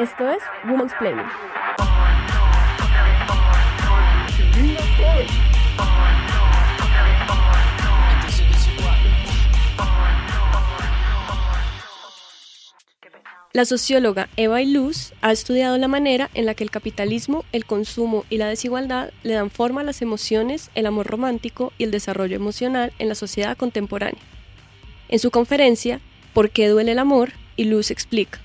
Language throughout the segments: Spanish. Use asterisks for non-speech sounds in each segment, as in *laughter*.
Esto es Women's Planning. La socióloga Eva Iluz ha estudiado la manera en la que el capitalismo, el consumo y la desigualdad le dan forma a las emociones, el amor romántico y el desarrollo emocional en la sociedad contemporánea. En su conferencia, ¿Por qué duele el amor? Iluz explica.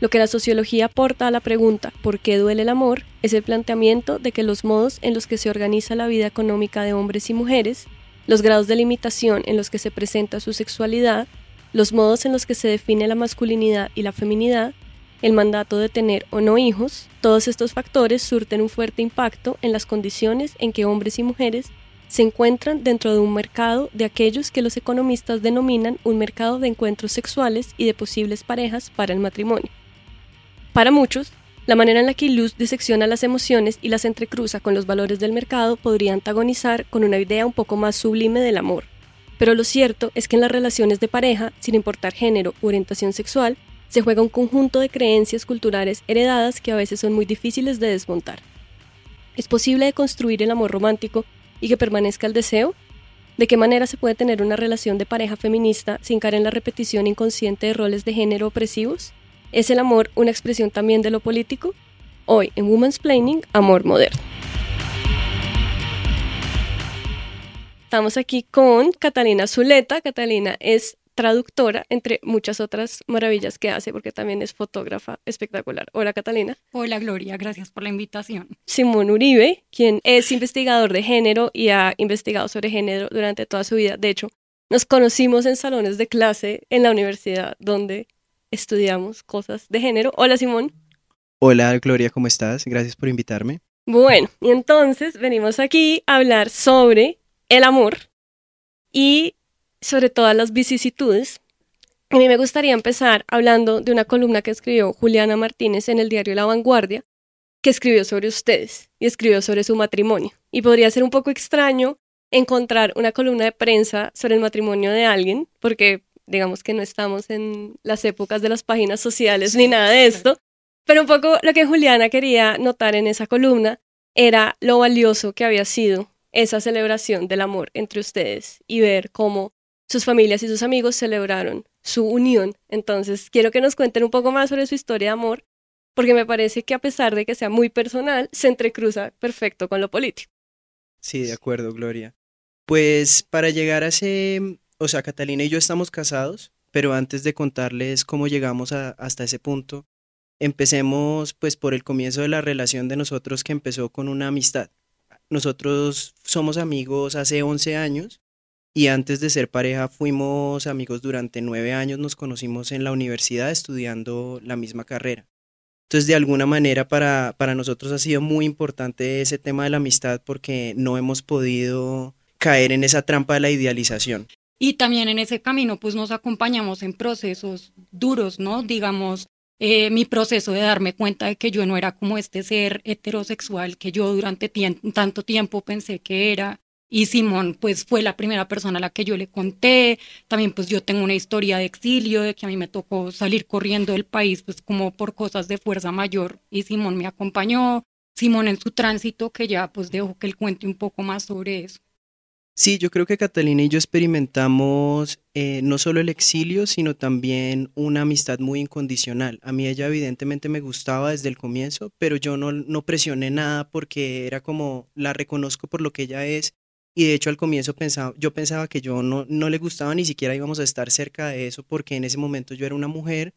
Lo que la sociología aporta a la pregunta ¿por qué duele el amor? es el planteamiento de que los modos en los que se organiza la vida económica de hombres y mujeres, los grados de limitación en los que se presenta su sexualidad, los modos en los que se define la masculinidad y la feminidad, el mandato de tener o no hijos, todos estos factores surten un fuerte impacto en las condiciones en que hombres y mujeres se encuentran dentro de un mercado de aquellos que los economistas denominan un mercado de encuentros sexuales y de posibles parejas para el matrimonio. Para muchos, la manera en la que Luz disecciona las emociones y las entrecruza con los valores del mercado podría antagonizar con una idea un poco más sublime del amor, pero lo cierto es que en las relaciones de pareja, sin importar género u orientación sexual, se juega un conjunto de creencias culturales heredadas que a veces son muy difíciles de desmontar. ¿Es posible construir el amor romántico y que permanezca el deseo? ¿De qué manera se puede tener una relación de pareja feminista sin caer en la repetición inconsciente de roles de género opresivos? ¿Es el amor una expresión también de lo político? Hoy en Women's Planning, Amor Moderno. Estamos aquí con Catalina Zuleta. Catalina es traductora, entre muchas otras maravillas que hace, porque también es fotógrafa espectacular. Hola, Catalina. Hola, Gloria. Gracias por la invitación. Simón Uribe, quien es investigador de género y ha investigado sobre género durante toda su vida. De hecho, nos conocimos en salones de clase en la universidad donde estudiamos cosas de género. Hola, Simón. Hola, Gloria, ¿cómo estás? Gracias por invitarme. Bueno, y entonces venimos aquí a hablar sobre el amor y sobre todas las vicisitudes. A mí me gustaría empezar hablando de una columna que escribió Juliana Martínez en el diario La Vanguardia, que escribió sobre ustedes y escribió sobre su matrimonio. Y podría ser un poco extraño encontrar una columna de prensa sobre el matrimonio de alguien, porque digamos que no estamos en las épocas de las páginas sociales ni nada de esto, pero un poco lo que Juliana quería notar en esa columna era lo valioso que había sido esa celebración del amor entre ustedes y ver cómo sus familias y sus amigos celebraron su unión. Entonces, quiero que nos cuenten un poco más sobre su historia de amor, porque me parece que a pesar de que sea muy personal, se entrecruza perfecto con lo político. Sí, de acuerdo, Gloria. Pues para llegar a ese, o sea, Catalina y yo estamos casados, pero antes de contarles cómo llegamos hasta ese punto, empecemos pues por el comienzo de la relación de nosotros que empezó con una amistad. Nosotros somos amigos hace 11 años y antes de ser pareja fuimos amigos durante nueve años, nos conocimos en la universidad estudiando la misma carrera. Entonces, de alguna manera, para, para nosotros ha sido muy importante ese tema de la amistad porque no hemos podido caer en esa trampa de la idealización. Y también en ese camino, pues nos acompañamos en procesos duros, ¿no? Digamos, eh, mi proceso de darme cuenta de que yo no era como este ser heterosexual que yo durante tanto tiempo pensé que era. Y Simón, pues fue la primera persona a la que yo le conté. También, pues yo tengo una historia de exilio, de que a mí me tocó salir corriendo del país, pues como por cosas de fuerza mayor. Y Simón me acompañó. Simón en su tránsito, que ya pues dejo que él cuente un poco más sobre eso. Sí, yo creo que Catalina y yo experimentamos eh, no solo el exilio, sino también una amistad muy incondicional. A mí ella evidentemente me gustaba desde el comienzo, pero yo no, no presioné nada porque era como la reconozco por lo que ella es. Y de hecho al comienzo pensaba, yo pensaba que yo no, no le gustaba ni siquiera íbamos a estar cerca de eso porque en ese momento yo era una mujer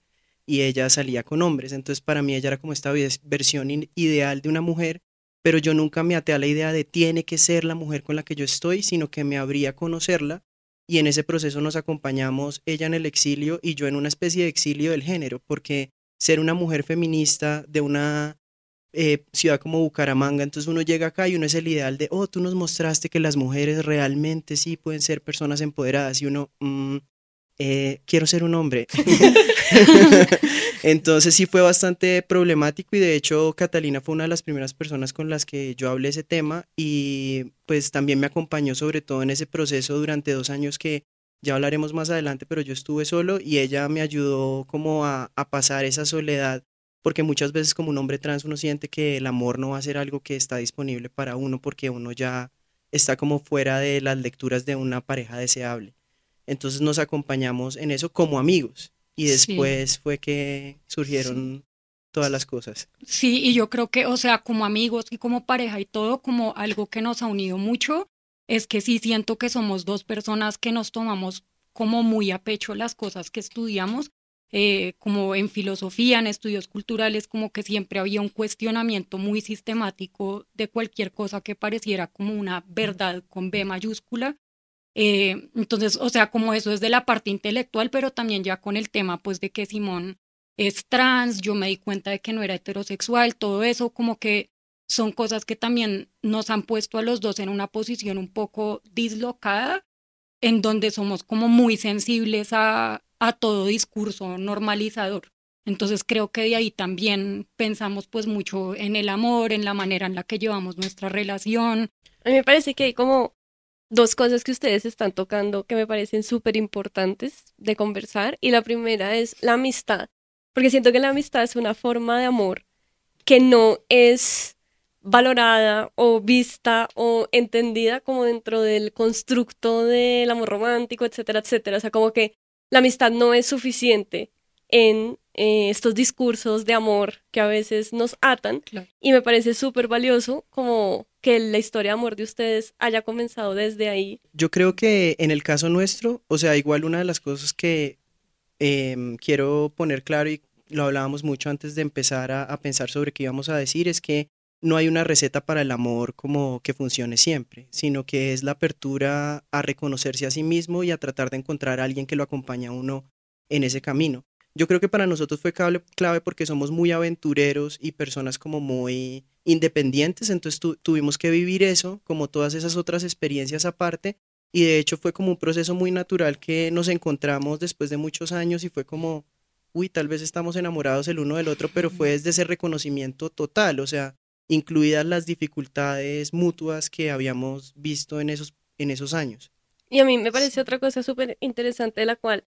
y ella salía con hombres. Entonces para mí ella era como esta versión ideal de una mujer pero yo nunca me até a la idea de tiene que ser la mujer con la que yo estoy, sino que me habría conocerla y en ese proceso nos acompañamos ella en el exilio y yo en una especie de exilio del género, porque ser una mujer feminista de una eh, ciudad como Bucaramanga, entonces uno llega acá y uno es el ideal de, oh, tú nos mostraste que las mujeres realmente sí pueden ser personas empoderadas y uno, mm, eh, quiero ser un hombre. *laughs* Entonces sí fue bastante problemático y de hecho Catalina fue una de las primeras personas con las que yo hablé ese tema y pues también me acompañó sobre todo en ese proceso durante dos años que ya hablaremos más adelante, pero yo estuve solo y ella me ayudó como a, a pasar esa soledad porque muchas veces como un hombre trans uno siente que el amor no va a ser algo que está disponible para uno porque uno ya está como fuera de las lecturas de una pareja deseable. Entonces nos acompañamos en eso como amigos y después fue que surgieron todas las cosas. Sí, y yo creo que, o sea, como amigos y como pareja y todo, como algo que nos ha unido mucho, es que sí siento que somos dos personas que nos tomamos como muy a pecho las cosas que estudiamos, eh, como en filosofía, en estudios culturales, como que siempre había un cuestionamiento muy sistemático de cualquier cosa que pareciera como una verdad con B mayúscula. Eh, entonces, o sea, como eso es de la parte intelectual, pero también ya con el tema, pues, de que Simón es trans, yo me di cuenta de que no era heterosexual, todo eso como que son cosas que también nos han puesto a los dos en una posición un poco dislocada, en donde somos como muy sensibles a, a todo discurso normalizador. Entonces creo que de ahí también pensamos pues mucho en el amor, en la manera en la que llevamos nuestra relación. A mí me parece que como dos cosas que ustedes están tocando que me parecen súper importantes de conversar y la primera es la amistad, porque siento que la amistad es una forma de amor que no es valorada o vista o entendida como dentro del constructo del amor romántico, etcétera, etcétera. O sea, como que la amistad no es suficiente en eh, estos discursos de amor que a veces nos atan. Y me parece súper valioso como que la historia de amor de ustedes haya comenzado desde ahí. Yo creo que en el caso nuestro, o sea, igual una de las cosas que Em, quiero poner claro y lo hablábamos mucho antes de empezar a, pensar sobre qué íbamos a decir, es que no hay una receta para el amor como que funcione siempre, sino que es la apertura a reconocerse a sí mismo y a tratar de encontrar a alguien que lo acompañe a uno en ese camino. Yo creo que para nosotros fue clave, clave porque somos muy aventureros y personas como muy independientes, entonces tuvimos que vivir eso, como todas esas otras experiencias aparte, y de hecho fue como un proceso muy natural que nos encontramos después de muchos años y fue como, uy, tal vez estamos enamorados el uno del otro, pero fue desde ese reconocimiento total, o sea, incluidas las dificultades mutuas que habíamos visto en esos, en esos años. Y a mí me parece otra cosa súper interesante de la cual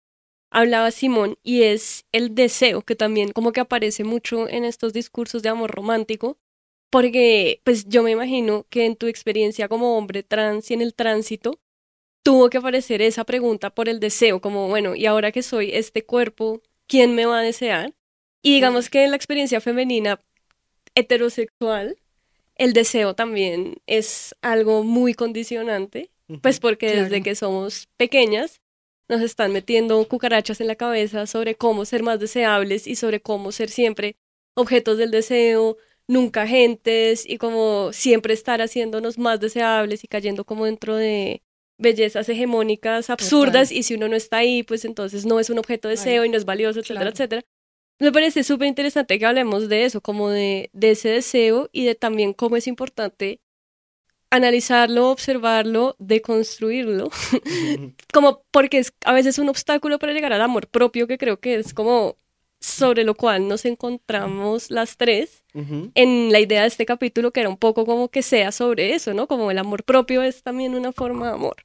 hablaba Simón y es el deseo, que también como que aparece mucho en estos discursos de amor romántico, porque pues yo me imagino que en tu experiencia como hombre trans y en el tránsito, tuvo que aparecer esa pregunta por el deseo, como, bueno, y ahora que soy este cuerpo, ¿quién me va a desear? Y digamos que en la experiencia femenina heterosexual, el deseo también es algo muy condicionante, pues porque desde que somos pequeñas nos están metiendo cucarachas en la cabeza sobre cómo ser más deseables y sobre cómo ser siempre objetos del deseo, nunca agentes y como siempre estar haciéndonos más deseables y cayendo como dentro de bellezas hegemónicas absurdas y si uno no está ahí, pues entonces no es un objeto de deseo y no es valioso, etcétera, etcétera. Me parece súper interesante que hablemos de eso, como de, de ese deseo y de también cómo es importante analizarlo, observarlo, deconstruirlo, *laughs* como porque es a veces un obstáculo para llegar al amor propio que creo que es como sobre lo cual nos encontramos las tres en la idea de este capítulo, que era un poco como que sea sobre eso, ¿no? Como el amor propio es también una forma de amor.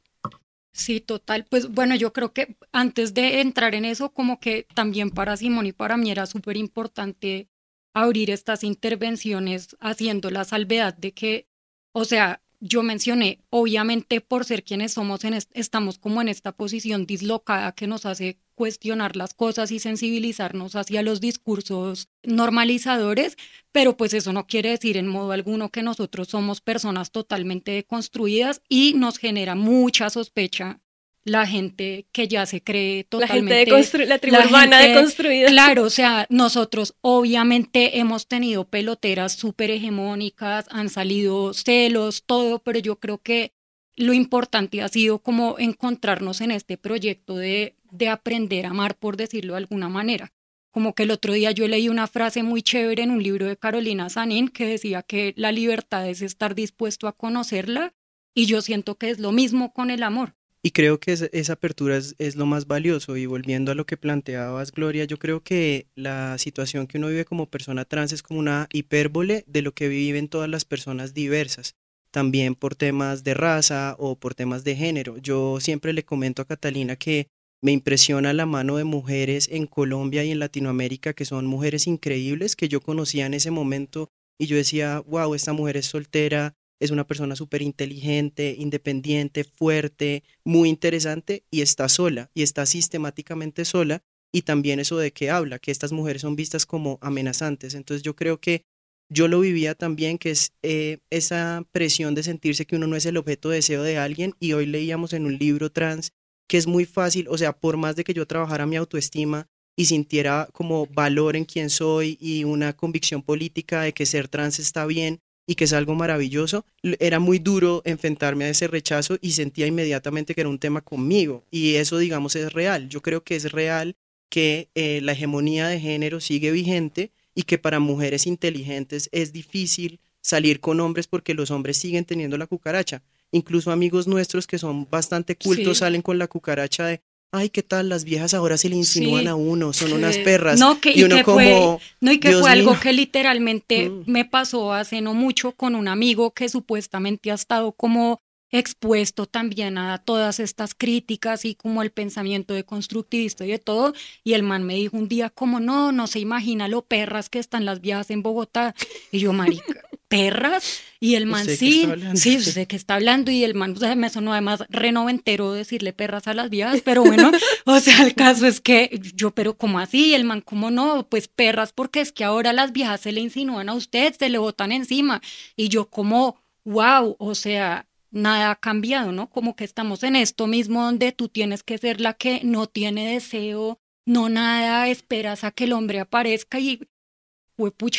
Sí, total. Pues bueno, yo creo que antes de entrar en eso, como que también para Simón y para mí era súper importante abrir estas intervenciones haciendo la salvedad de que, o sea, yo mencioné, obviamente por ser quienes somos, estamos como en esta posición dislocada que nos hace cuestionar las cosas y sensibilizarnos hacia los discursos normalizadores, pero pues eso no quiere decir en modo alguno que nosotros somos personas totalmente deconstruidas y nos genera mucha sospecha la gente que ya se cree totalmente. La gente la tribu urbana deconstruida. Claro, o sea, nosotros obviamente hemos tenido peloteras súper hegemónicas, han salido celos, todo, pero yo creo que lo importante ha sido como encontrarnos en este proyecto de, de aprender a amar, por decirlo de alguna manera. Como que el otro día yo leí una frase muy chévere en un libro de Carolina Sanín que decía que la libertad es estar dispuesto a conocerla y yo siento que es lo mismo con el amor. Y creo que esa apertura es, es, lo más valioso. Y volviendo a lo que planteabas, Gloria, yo creo que la situación que uno vive como persona trans es como una hipérbole de lo que viven todas las personas diversas, también por temas de raza o por temas de género. Yo siempre le comento a Catalina que me impresiona la mano de mujeres en Colombia y en Latinoamérica que son mujeres increíbles que yo conocía en ese momento y yo decía, wow, esta mujer es soltera, es una persona súper inteligente, independiente, fuerte, muy interesante y está sola y está sistemáticamente sola y también eso de que habla, que estas mujeres son vistas como amenazantes. Entonces yo creo que yo lo vivía también, que es eh, esa presión de sentirse que uno no es el objeto de deseo de alguien y hoy leíamos en un libro trans que es muy fácil, o sea, por más de que yo trabajara mi autoestima y sintiera como valor en quién soy y una convicción política de que ser trans está bien, y que es algo maravilloso, era muy duro enfrentarme a ese rechazo y sentía inmediatamente que era un tema conmigo. Y eso, digamos, es real. Yo creo que es real que eh, la hegemonía de género sigue vigente y que para mujeres inteligentes es difícil salir con hombres porque los hombres siguen teniendo la cucaracha. Incluso amigos nuestros que son bastante cultos salen con la cucaracha de, ay, ¿qué tal? Las viejas ahora se le insinúan a uno, son unas perras. No, que, y, uno como, fue, no, y que fue algo que literalmente mm. me pasó hace no mucho con un amigo que supuestamente ha estado como expuesto también a todas estas críticas y como el pensamiento de constructivista y de todo, y el man me dijo un día como, no, no se imagina lo perras que están las viejas en Bogotá, y yo, marica, perras y el man sí, sí, sé que está hablando y el man, o sea, me sonó además renoventero decirle perras a las viejas, pero bueno, *laughs* o sea, el caso es que yo, pero ¿cómo así? El man, ¿cómo no? Pues perras porque es que ahora las viejas se le insinúan a usted, se le botan encima y yo como, wow, o sea, nada ha cambiado, ¿no? Como que estamos en esto mismo donde tú tienes que ser la que no tiene deseo, no nada, esperas a que el hombre aparezca y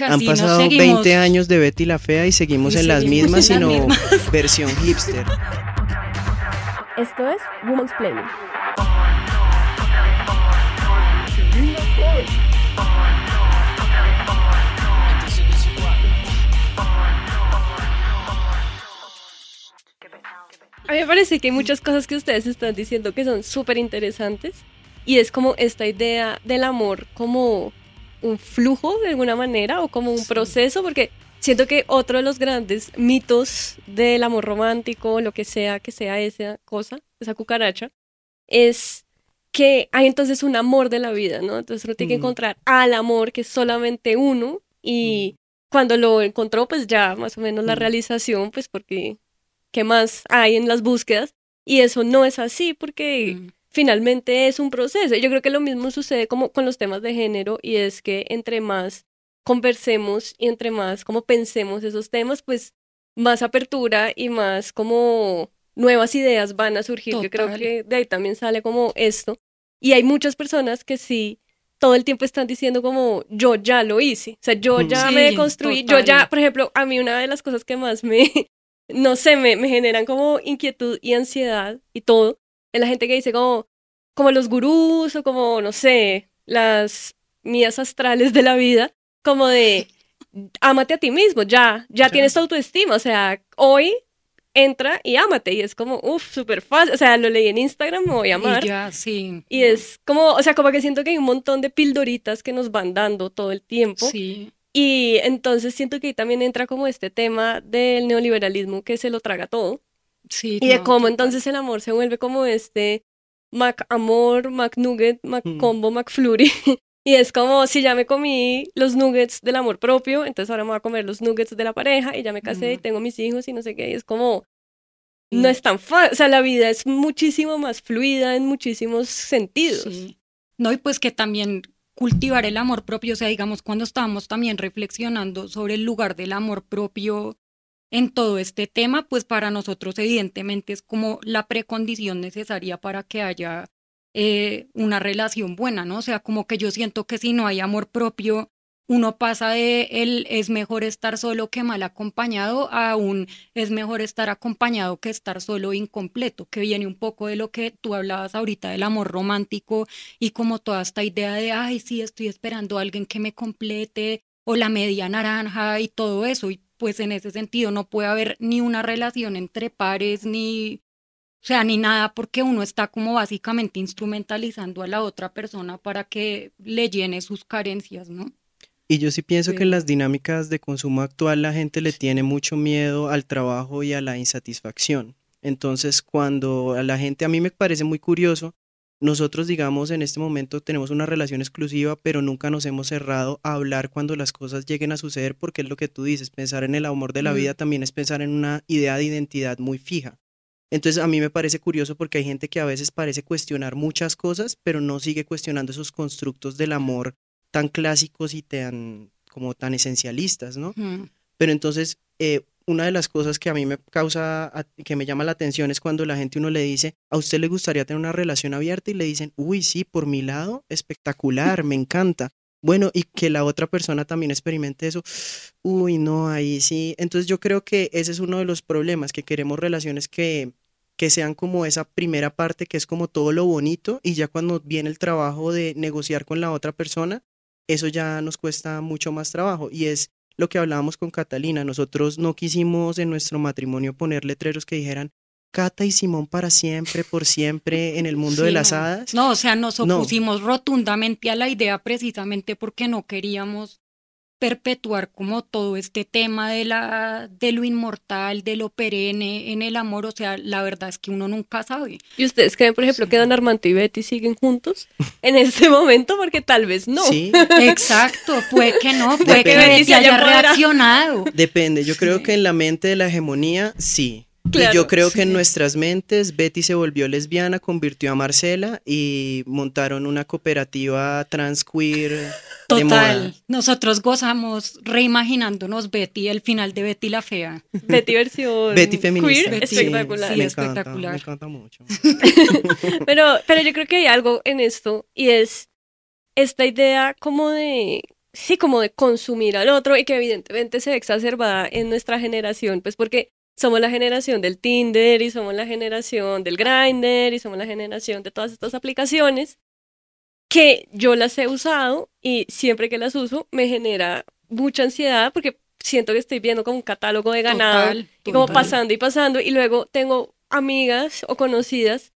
han pasado 20 años de Betty la Fea y seguimos en las mismas, sino *laughs* versión hipster. Esto es Woman's Planning. A mí me parece que hay muchas cosas que ustedes están diciendo que son súper interesantes y es como esta idea del amor como un flujo de alguna manera o como un proceso, porque siento que otro de los grandes mitos del amor romántico, lo que sea que sea esa cosa, esa cucaracha, es que hay entonces un amor de la vida, ¿no? Entonces uno tiene que encontrar al amor que es solamente uno y cuando lo encontró, pues ya más o menos la realización, pues porque ¿qué más hay en las búsquedas? Y eso no es así porque finalmente es un proceso. Yo creo que lo mismo sucede como con los temas de género y es que entre más conversemos y entre más como pensemos esos temas, pues más apertura y más como nuevas ideas van a surgir. Yo creo que de ahí también sale como esto. Y hay muchas personas que sí todo el tiempo están diciendo como yo ya lo hice, o sea, yo ya me construí, yo ya, por ejemplo, a mí una de las cosas que más me, *laughs* no sé, me, me generan como inquietud y ansiedad y todo, es la gente que dice como, como los gurús o como, no sé, las mías astrales de la vida, como de, ámate a ti mismo, ya, ya tienes tu autoestima, o sea, hoy entra y ámate. Y es como, uff, súper fácil. O sea, lo leí en Instagram, me voy a amar. Y ya, sí. Y es como, o sea, como que siento que hay un montón de pildoritas que nos van dando todo el tiempo. Sí. Y entonces siento que ahí también entra como este tema del neoliberalismo que se lo traga todo. Sí. Y de cómo entonces el amor se vuelve como este Mac Amor, Mac Nugget, Mac mm. Combo, Mac Flurry. *laughs* y es como si ya me comí los nuggets del amor propio, entonces ahora me voy a comer los nuggets de la pareja y ya me casé y tengo mis hijos y no sé qué. Y es como, no es tan fácil. O sea, la vida es muchísimo más fluida en muchísimos sentidos. No, y pues que también cultivar el amor propio, o sea, digamos, cuando estábamos también reflexionando sobre el lugar del amor propio en todo este tema, pues para nosotros evidentemente es como la precondición necesaria para que haya eh, una relación buena, ¿no? O sea, como que yo siento que si no hay amor propio, uno pasa de el es mejor estar solo que mal acompañado a un es mejor estar acompañado que estar solo incompleto, que viene un poco de lo que tú hablabas ahorita del amor romántico y como toda esta idea de, ay, sí, estoy esperando a alguien que me complete o la media naranja y todo eso. Y pues en ese sentido no puede haber ni una relación entre pares, ni, o sea, ni nada, porque uno está como básicamente instrumentalizando a la otra persona para que le llene sus carencias, ¿no? Y yo sí pienso que en las dinámicas de consumo actual la gente le tiene mucho miedo al trabajo y a la insatisfacción. Entonces, cuando a la gente, a mí me parece muy curioso nosotros, digamos, en este momento tenemos una relación exclusiva, pero nunca nos hemos cerrado a hablar cuando las cosas lleguen a suceder, porque es lo que tú dices, pensar en el amor de la vida también es pensar en una idea de identidad muy fija. Entonces a mí me parece curioso porque hay gente que a veces parece cuestionar muchas cosas, pero no sigue cuestionando esos constructos del amor tan clásicos y tan como tan esencialistas, ¿no? Pero entonces eh, una de las cosas que a mí me causa, que me llama la atención es cuando la gente uno le dice, ¿a usted le gustaría tener una relación abierta? Y le dicen, uy, sí, por mi lado, espectacular, me encanta. Bueno, y que la otra persona también experimente eso. Uy, no, ahí sí. Entonces yo creo que ese es uno de los problemas, que queremos relaciones que, que sean como esa primera parte, que es como todo lo bonito, y ya cuando viene el trabajo de negociar con la otra persona, eso ya nos cuesta mucho más trabajo. Y es lo que hablábamos con Catalina, nosotros no quisimos en nuestro matrimonio poner letreros que dijeran Cata y Simón para siempre, por siempre en el mundo de las hadas. No, o sea, nos opusimos rotundamente a la idea precisamente porque no queríamos perpetuar como todo este tema de la de lo inmortal, de lo perenne en el amor, o sea, la verdad es que uno nunca sabe. ¿Y ustedes creen, por ejemplo, que Don Armando y Betty siguen juntos *laughs* en este momento? Porque tal vez no. Sí. *laughs* Exacto, puede que no, puede que Betty haya reaccionado. Depende, yo creo que en la mente de la hegemonía, sí. Y yo creo que en nuestras mentes Betty se volvió lesbiana, convirtió a Marcela y montaron una cooperativa trans queer Total. Nosotros gozamos reimaginándonos Betty, el final de Betty la fea. Betty versión Betty feminista. espectacular. me espectacular. Encanta, me encanta mucho. *laughs* *laughs* pero, pero yo creo que hay algo en esto y es esta idea como de sí, como de consumir al otro y que evidentemente se ve exacerbada en nuestra generación, pues porque somos la generación del Tinder y somos la generación del Grindr y somos la generación de todas estas aplicaciones que yo las he usado y siempre que las uso me genera mucha ansiedad porque siento que estoy viendo como un catálogo de ganado y como pasando y pasando. Y luego tengo amigas o conocidas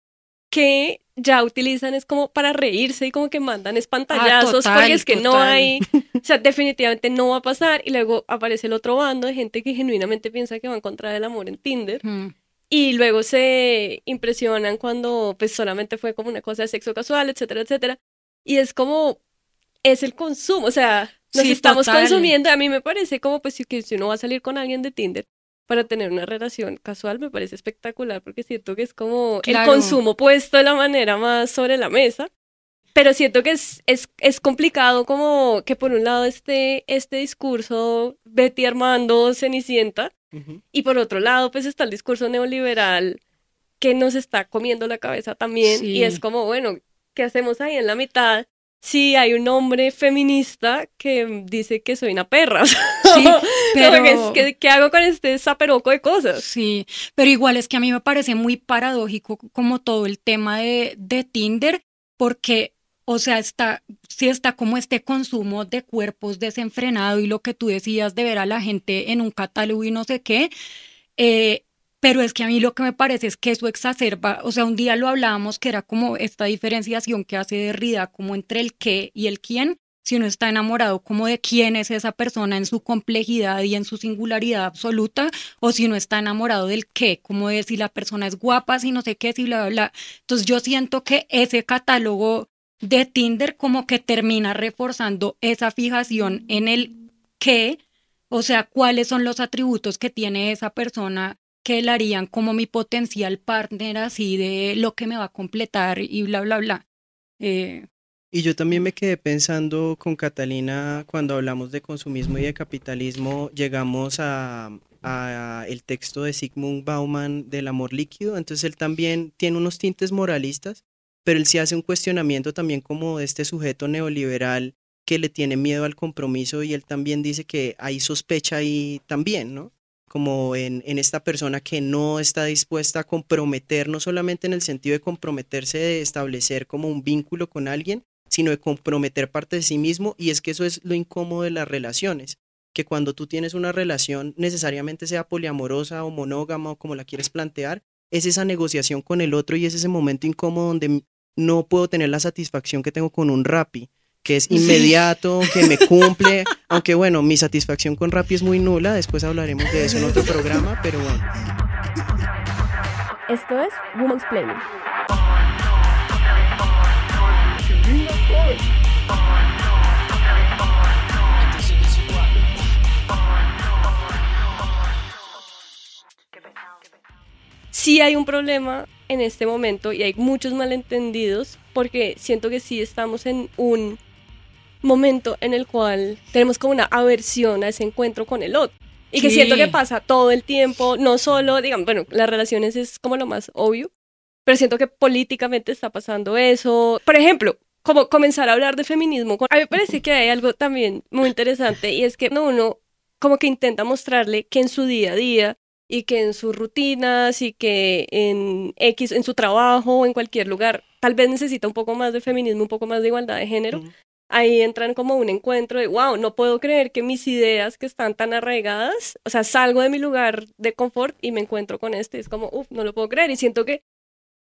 que ya utilizan es como para reírse y como que mandan espantallazos ah, porque es que no hay, *laughs* o sea, definitivamente no va a pasar y luego aparece el otro bando de gente que genuinamente piensa que va a encontrar el amor en Tinder. Y luego se impresionan cuando pues solamente fue como una cosa de sexo casual, etcétera, etcétera. Y es como, es el consumo, o sea, nos estamos consumiendo. A mí me parece como, pues, si, si uno va a salir con alguien de Tinder para tener una relación casual, me parece espectacular porque siento que es como el consumo puesto de la manera más sobre la mesa. Pero siento que es, es, es complicado como que por un lado esté este discurso Betty Armando Cenicienta y por otro lado pues está el discurso neoliberal que nos está comiendo la cabeza también y es como, bueno, ¿qué hacemos ahí en la mitad? Si hay un hombre feminista que dice que soy una perra. *laughs* Sí, pero... ¿Qué, ¿Qué, hago con este zaperoco de cosas? Sí, pero igual es que a mí me parece muy paradójico como todo el tema de, de Tinder, porque, o sea, está, si está como este consumo de cuerpos desenfrenado y lo que tú decías de ver a la gente en un catálogo y no sé qué, eh, pero es que a mí lo que me parece es que eso exacerba, o sea, un día lo hablábamos que era como esta diferenciación que hace Derrida como entre el qué y el quién, si uno está enamorado como de quién es esa persona en su complejidad y en su singularidad absoluta, o si uno está enamorado del qué, como de si la persona es guapa, si no sé qué, si bla, bla, bla. Entonces yo siento que ese catálogo de Tinder como que termina reforzando esa fijación en el qué, o sea, cuáles son los atributos que tiene esa persona que la harían como mi potencial partner, así de lo que me va a completar y bla, bla, bla. Eh, y yo también me quedé pensando con Catalina cuando hablamos de consumismo y de capitalismo, llegamos a, el texto de Sigmund Bauman del amor líquido, entonces él también tiene unos tintes moralistas, pero él sí hace un cuestionamiento también como de este sujeto neoliberal que le tiene miedo al compromiso y él también dice que hay sospecha ahí también, ¿no? Como en, esta persona que no está dispuesta a comprometer, no solamente en el sentido de comprometerse de establecer como un vínculo con alguien, sino de comprometer parte de sí mismo, y es que eso es lo incómodo de las relaciones, que cuando tú tienes una relación, necesariamente sea poliamorosa o monógama o como la quieres plantear, es esa negociación con el otro y es ese momento incómodo donde no puedo tener la satisfacción que tengo con un rapi que es inmediato, sí. que me cumple, *laughs* aunque bueno, mi satisfacción con Rappi es muy nula, después hablaremos de eso en otro programa, pero bueno. Esto es Woman's Planning. Sí hay un problema en este momento y hay muchos malentendidos porque siento que sí estamos en un momento en el cual tenemos como una aversión a ese encuentro con el otro. Y que siento que pasa todo el tiempo, no solo, digamos, bueno, las relaciones es como lo más obvio, pero siento que políticamente está pasando eso. Por ejemplo, como comenzar a hablar de feminismo. A mí me parece que hay algo también muy interesante y es que uno como que intenta mostrarle que en su día a día y que en sus rutinas y que en X, en su trabajo o en cualquier lugar, tal vez necesita un poco más de feminismo, un poco más de igualdad de género. Ahí entran como un encuentro de, wow, no puedo creer que mis ideas que están tan arraigadas, o sea, salgo de mi lugar de confort y me encuentro con este, es como, uff, no lo puedo creer y siento que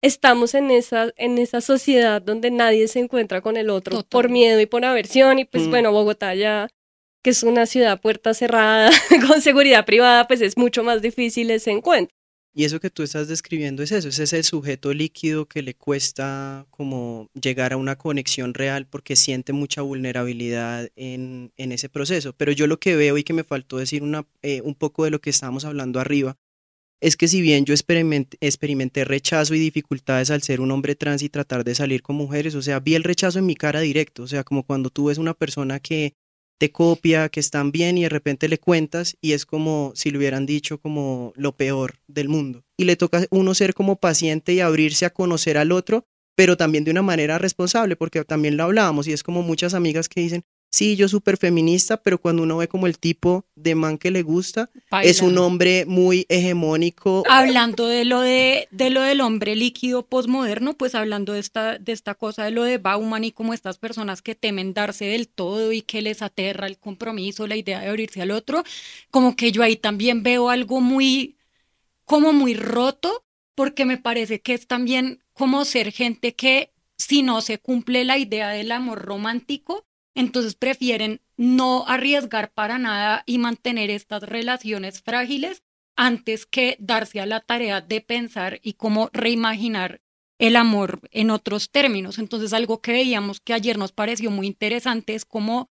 estamos en esa, en esa sociedad donde nadie se encuentra con el otro por miedo y por aversión y pues mm. bueno, Bogotá ya que es una ciudad puerta cerrada *laughs* con seguridad privada, pues es mucho más difícil ese encuentro. Y eso que tú estás describiendo es eso, ese es el sujeto líquido que le cuesta como llegar a una conexión real porque siente mucha vulnerabilidad en, en ese proceso. Pero yo lo que veo y que me faltó decir una, eh, un poco de lo que estábamos hablando arriba, es que si bien yo experimenté, experimenté rechazo y dificultades al ser un hombre trans y tratar de salir con mujeres, o sea, vi el rechazo en mi cara directo, o sea, como cuando tú ves una persona que te copia, que están bien y de repente le cuentas y es como si le hubieran dicho como lo peor del mundo. Y le toca uno ser como paciente y abrirse a conocer al otro, pero también de una manera responsable, porque también lo hablábamos y es como muchas amigas que dicen, sí, yo súper feminista, pero cuando uno ve como el tipo de man que le gusta, es un hombre muy hegemónico. Hablando de lo de, de lo del hombre líquido posmoderno, pues hablando de esta, de esta cosa de lo de Bauman y como estas personas que temen darse del todo y que les aterra el compromiso, la idea de abrirse al otro, como que yo ahí también veo algo muy, como muy roto, porque me parece que es también como ser gente que si no se cumple la idea del amor romántico, entonces prefieren no arriesgar para nada y mantener estas relaciones frágiles antes que darse a la tarea de pensar y cómo reimaginar el amor en otros términos. Entonces algo que veíamos que ayer nos pareció muy interesante es cómo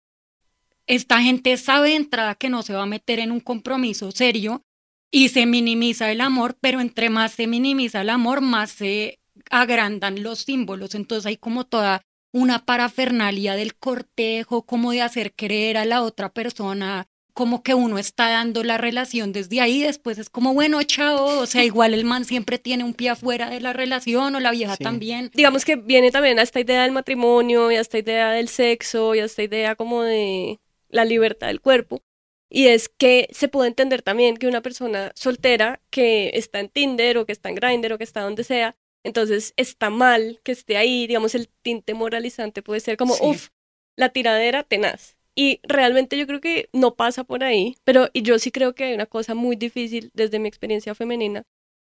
esta gente sabe de entrada que no se va a meter en un compromiso serio y se minimiza el amor, pero entre más se minimiza el amor, más se agrandan los símbolos. Entonces hay como toda una parafernalia del cortejo, como de hacer creer a la otra persona como que uno está dando la relación desde ahí, después es como, bueno, chao, o sea, *laughs* igual el man siempre tiene un pie afuera de la relación o la vieja también. Digamos que viene también a esta idea del matrimonio y a esta idea del sexo y a esta idea como de la libertad del cuerpo. Y es que se puede entender también que una persona soltera que está en Tinder o que está en Grindr o que está donde sea, entonces está mal que esté ahí, digamos, el tinte moralizante puede ser como, uff, la tiradera tenaz. Y realmente yo creo que no pasa por ahí, pero y yo sí creo que hay una cosa muy difícil desde mi experiencia femenina,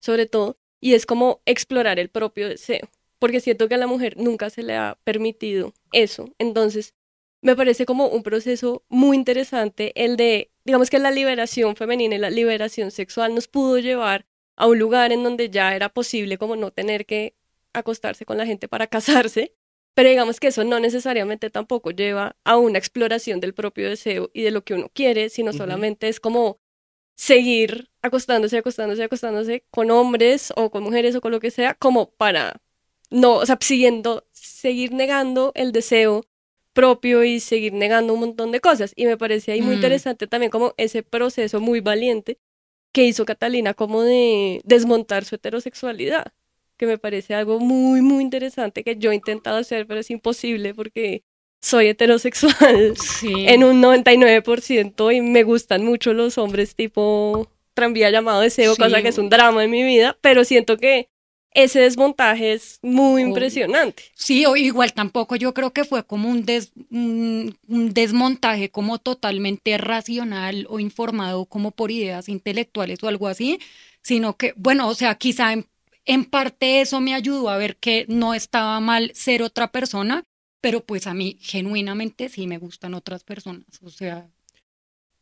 sobre todo, y es como explorar el propio deseo, porque siento que a la mujer nunca se le ha permitido eso. Entonces, me parece como un proceso muy interesante el de, digamos que la liberación femenina y la liberación sexual nos pudo llevar a un lugar en donde ya era posible como no tener que acostarse con la gente para *laughs* casarse, pero digamos que eso no necesariamente tampoco lleva a una exploración del propio deseo y de lo que uno quiere, sino solamente es como seguir acostándose, acostándose, acostándose con hombres o con mujeres o con lo que sea, como para no, o sea, siguiendo, seguir negando el deseo propio y seguir negando un montón de cosas. Y me parece ahí muy mm. interesante también como ese proceso muy valiente que hizo Catalina como de desmontar su heterosexualidad, que me parece algo muy, muy interesante que yo he intentado hacer, pero es imposible porque soy heterosexual en un 99% y me gustan mucho los hombres tipo tranvía llamado deseo, cosa que es un drama en mi vida, pero siento que ese desmontaje es muy impresionante. Sí, o igual tampoco yo creo que fue como un, un, desmontaje como totalmente racional o informado como por ideas intelectuales o algo así, sino que, bueno, o sea, quizá en, en parte eso me ayudó a ver que no estaba mal ser otra persona, pero pues a mí genuinamente sí me gustan otras personas, o sea,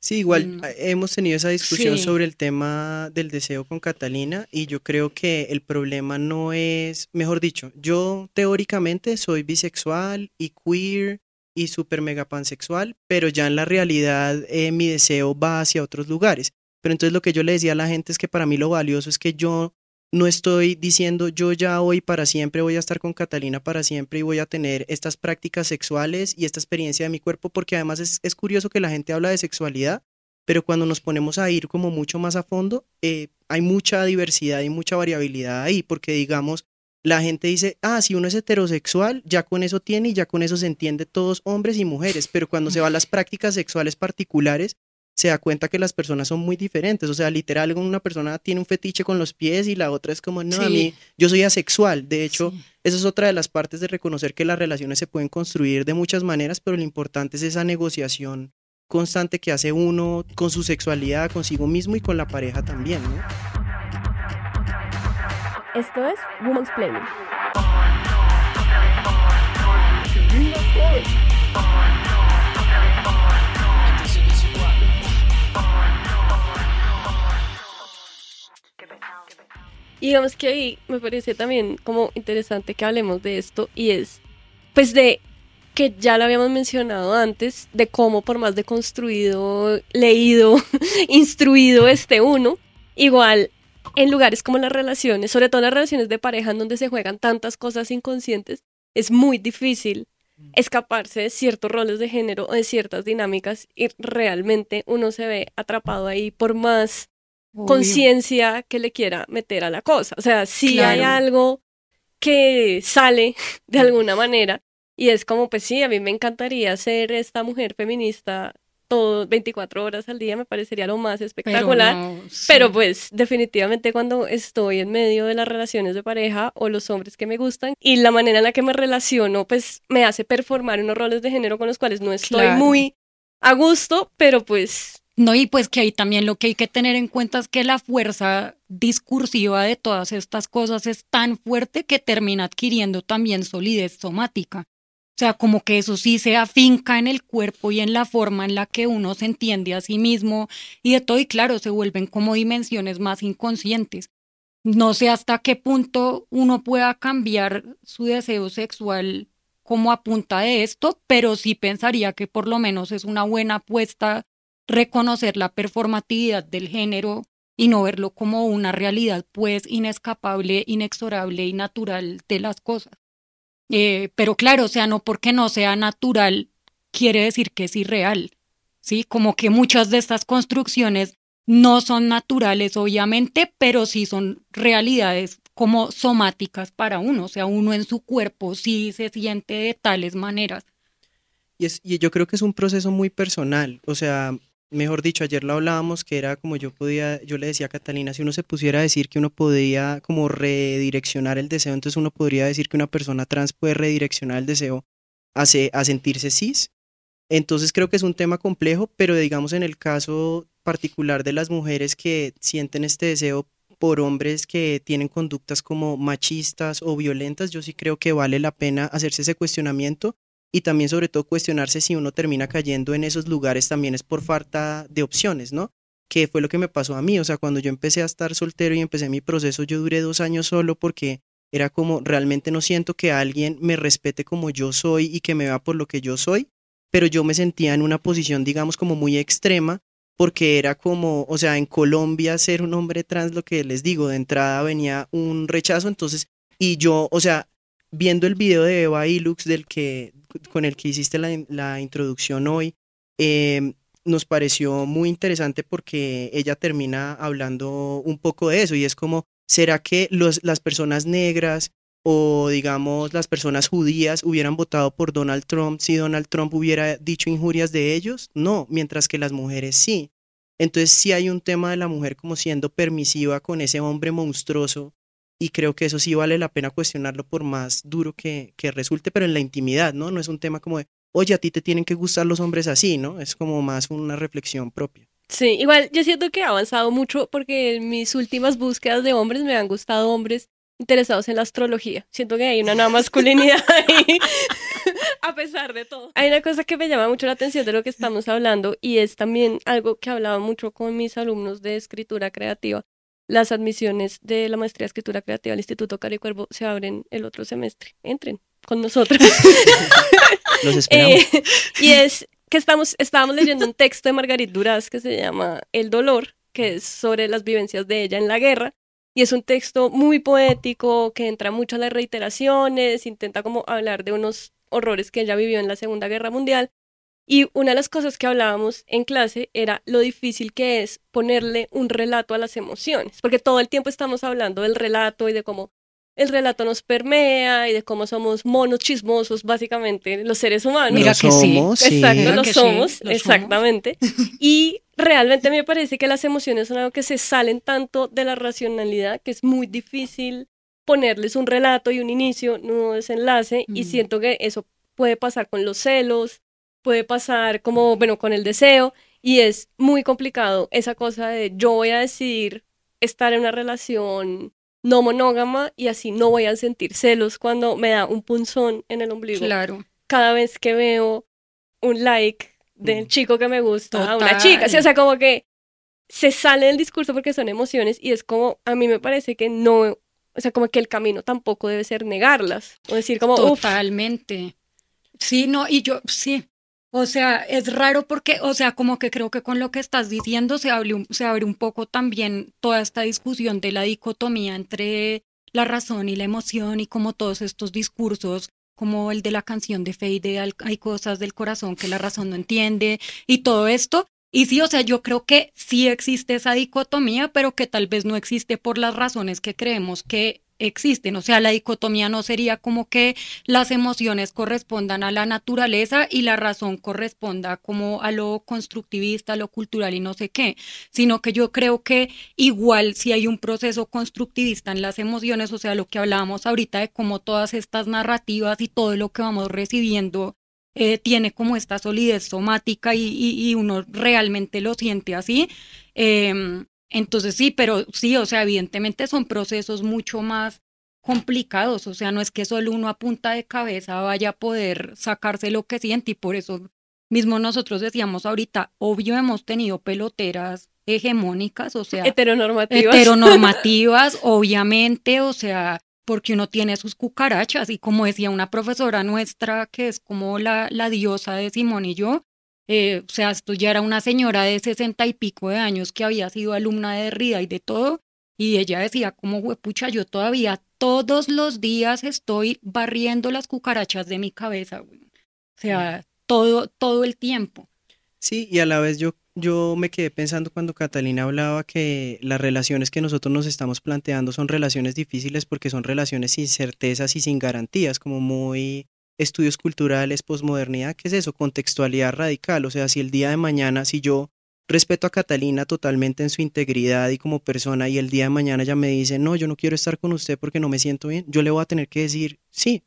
Sí, igual mm. hemos tenido esa discusión sobre el tema del deseo con Catalina y yo creo que el problema no es, mejor dicho, yo teóricamente soy bisexual y queer y super mega pansexual, pero ya en la realidad eh, mi deseo va hacia otros lugares. Pero entonces lo que yo le decía a la gente es que para mí lo valioso es que yo no estoy diciendo yo ya hoy para siempre voy a estar con Catalina para siempre y voy a tener estas prácticas sexuales y esta experiencia de mi cuerpo, porque además es, es curioso que la gente habla de sexualidad, pero cuando nos ponemos a ir como mucho más a fondo, eh, hay mucha diversidad y mucha variabilidad ahí, porque digamos, la gente dice, ah, si uno es heterosexual, ya con eso tiene y ya con eso se entiende todos hombres y mujeres, pero cuando se va a las prácticas sexuales particulares, se da cuenta que las personas son muy diferentes. O sea, literal, una persona tiene un fetiche con los pies y la otra es como, no, a mí, yo soy asexual. De hecho, esa es otra de las partes de reconocer que las relaciones se pueden construir de muchas maneras, pero lo importante es esa negociación constante que hace uno con su sexualidad, consigo mismo y con la pareja también, ¿no? Esto es Woman's Planning. Y digamos que ahí me parece también como interesante que hablemos de esto y es pues de que ya lo habíamos mencionado antes, de cómo por más deconstruido, leído, *laughs* instruido este uno, igual en lugares como las relaciones, sobre todo las relaciones de pareja en donde se juegan tantas cosas inconscientes, es muy difícil escaparse de ciertos roles de género o de ciertas dinámicas y realmente uno se ve atrapado ahí por más conciencia que le quiera meter a la cosa. O sea, si hay algo que sale *laughs* de alguna manera y es como, pues sí, a mí me encantaría ser esta mujer feminista todo 24 horas al día, me parecería lo más espectacular. Pero, pues definitivamente cuando estoy en medio de las relaciones de pareja o los hombres que me gustan y la manera en la que me relaciono, pues me hace performar unos roles de género con los cuales no estoy muy a gusto, pero pues no, y pues que ahí también lo que hay que tener en cuenta es que la fuerza discursiva de todas estas cosas es tan fuerte que termina adquiriendo también solidez somática. O sea, como que eso sí se afinca en el cuerpo y en la forma en la que uno se entiende a sí mismo y de todo, y claro, se vuelven como dimensiones más inconscientes. No sé hasta qué punto uno pueda cambiar su deseo sexual como a punta de esto, pero sí pensaría que por lo menos es una buena apuesta reconocer la performatividad del género y no verlo como una realidad pues inescapable, inexorable y natural de las cosas. Eh, pero claro, o sea, no porque no sea natural quiere decir que es irreal, ¿sí? Como que muchas de estas construcciones no son naturales, obviamente, pero sí son realidades como somáticas para uno, o sea, uno en su cuerpo sí se siente de tales maneras. Y, es, y yo creo que es un proceso muy personal, o sea, mejor dicho, ayer lo hablábamos, que era como yo podía, yo le decía a Catalina, si uno se pusiera a decir que uno podía como redireccionar el deseo, entonces uno podría decir que una persona trans puede redireccionar el deseo a, a sentirse cis. Entonces creo que es un tema complejo, pero digamos en el caso particular de las mujeres que sienten este deseo por hombres que tienen conductas como machistas o violentas, yo sí creo que vale la pena hacerse ese cuestionamiento y también sobre todo cuestionarse si uno termina cayendo en esos lugares también es por falta de opciones, ¿no? Que fue lo que me pasó a mí, o sea, cuando yo empecé a estar soltero y empecé mi proceso, yo duré dos años solo porque era como realmente no siento que alguien me respete como yo soy y que me vea por lo que yo soy, pero yo me sentía en una posición, digamos, como muy extrema porque era como, o sea, en Colombia ser un hombre trans, lo que les digo, de entrada venía un rechazo, entonces, y yo, o sea, viendo el video de Eva Ilux del que, con el que hiciste la, introducción hoy, em, nos pareció muy interesante porque ella termina hablando un poco de eso y es como, ¿será que los, las personas negras o digamos las personas judías hubieran votado por Donald Trump si Donald Trump hubiera dicho injurias de ellos? No, mientras que las mujeres sí. Entonces sí hay un tema de la mujer como siendo permisiva con ese hombre monstruoso y creo que eso sí vale la pena cuestionarlo por más duro que, que, resulte, pero en la intimidad, ¿no? No es un tema como de, oye, a ti te tienen que gustar los hombres así, ¿no? Es como más una reflexión propia. Sí, igual yo siento que ha avanzado mucho porque en mis últimas búsquedas de hombres me han gustado hombres interesados en la astrología. Siento que hay una nueva masculinidad *laughs* ahí, *laughs* a pesar de todo. Hay una cosa que me llama mucho la atención de lo que estamos hablando y es también algo que hablaba mucho con mis alumnos de escritura creativa las admisiones de la maestría de escritura creativa al Instituto Cari Cuervo se abren el otro semestre. Entren con nosotros. *laughs* Los esperamos. Eh, y es que estamos, estábamos leyendo un texto de Margarit Duras que se llama El dolor, que es sobre las vivencias de ella en la guerra. y es un texto muy poético que entra mucho a las reiteraciones, intenta como hablar de unos horrores que ella vivió en la Segunda Guerra Mundial. Y una de las cosas que hablábamos en clase era lo difícil que es ponerle un relato a las emociones, porque todo el tiempo estamos hablando del relato y de cómo el relato nos permea y de cómo somos monos chismosos, básicamente, los seres humanos. Mira que somos, sí. Exacto, lo somos, exactamente. *laughs* Y realmente me parece que las emociones son algo que se salen tanto de la racionalidad que es muy difícil ponerles un relato y un inicio, un desenlace, y siento que eso puede pasar con los celos, puede pasar como, bueno, con el deseo, y es muy complicado esa cosa de yo voy a decidir estar en una relación no monógama y así no voy a sentir celos cuando me da un punzón en el ombligo. Claro. Cada vez que veo un like del mm. chico que me gusta a una chica. o sea, como que se sale del discurso porque son emociones y es como, a mí me parece que no, o sea, como que el camino tampoco debe ser negarlas o decir como, Totalmente. Sí, no, y yo, sí, o sea, es raro porque, o sea, como que creo que con lo que estás diciendo se abre se abre un poco también toda esta discusión de la dicotomía entre la razón y la emoción y como todos estos discursos como el de la canción de Feide, hay cosas del corazón que la razón no entiende y todo esto. Y sí, o sea, yo creo que sí existe esa dicotomía, pero que tal vez no existe por las razones que creemos que existen. O sea, la dicotomía no sería como que las emociones correspondan a la naturaleza y la razón corresponda como a lo constructivista, a lo cultural y no sé qué, sino que yo creo que igual si hay un proceso constructivista en las emociones, o sea, lo que hablábamos ahorita de cómo todas estas narrativas y todo lo que vamos recibiendo eh, tiene como esta solidez somática y, uno realmente lo siente así. Em, entonces sí, pero sí, o sea, evidentemente son procesos mucho más complicados, o sea, no es que solo uno a punta de cabeza vaya a poder sacarse lo que siente y por eso mismo nosotros decíamos ahorita, obvio hemos tenido peloteras hegemónicas, o sea, heteronormativas. Heteronormativas, *laughs* obviamente, o sea, porque uno tiene sus cucarachas y como decía una profesora nuestra que es como la, la diosa de Simón y yo, eh, o sea, esto ya era una señora de sesenta y pico de años que había sido alumna de Rida y de todo, y ella decía, como huepucha, yo todavía todos los días estoy barriendo las cucarachas de mi cabeza, O sea, todo, todo el tiempo. Sí, y a la vez yo, yo me quedé pensando cuando Catalina hablaba que las relaciones que nosotros nos estamos planteando son relaciones difíciles porque son relaciones sin certezas y sin garantías, como muy estudios culturales, posmodernidad, ¿qué es eso? Contextualidad radical. O sea, si el día de mañana, si yo respeto a Catalina totalmente en su integridad y como persona y el día de mañana ella me dice, no, yo no quiero estar con usted porque no me siento bien, yo le voy a tener que decir, sí.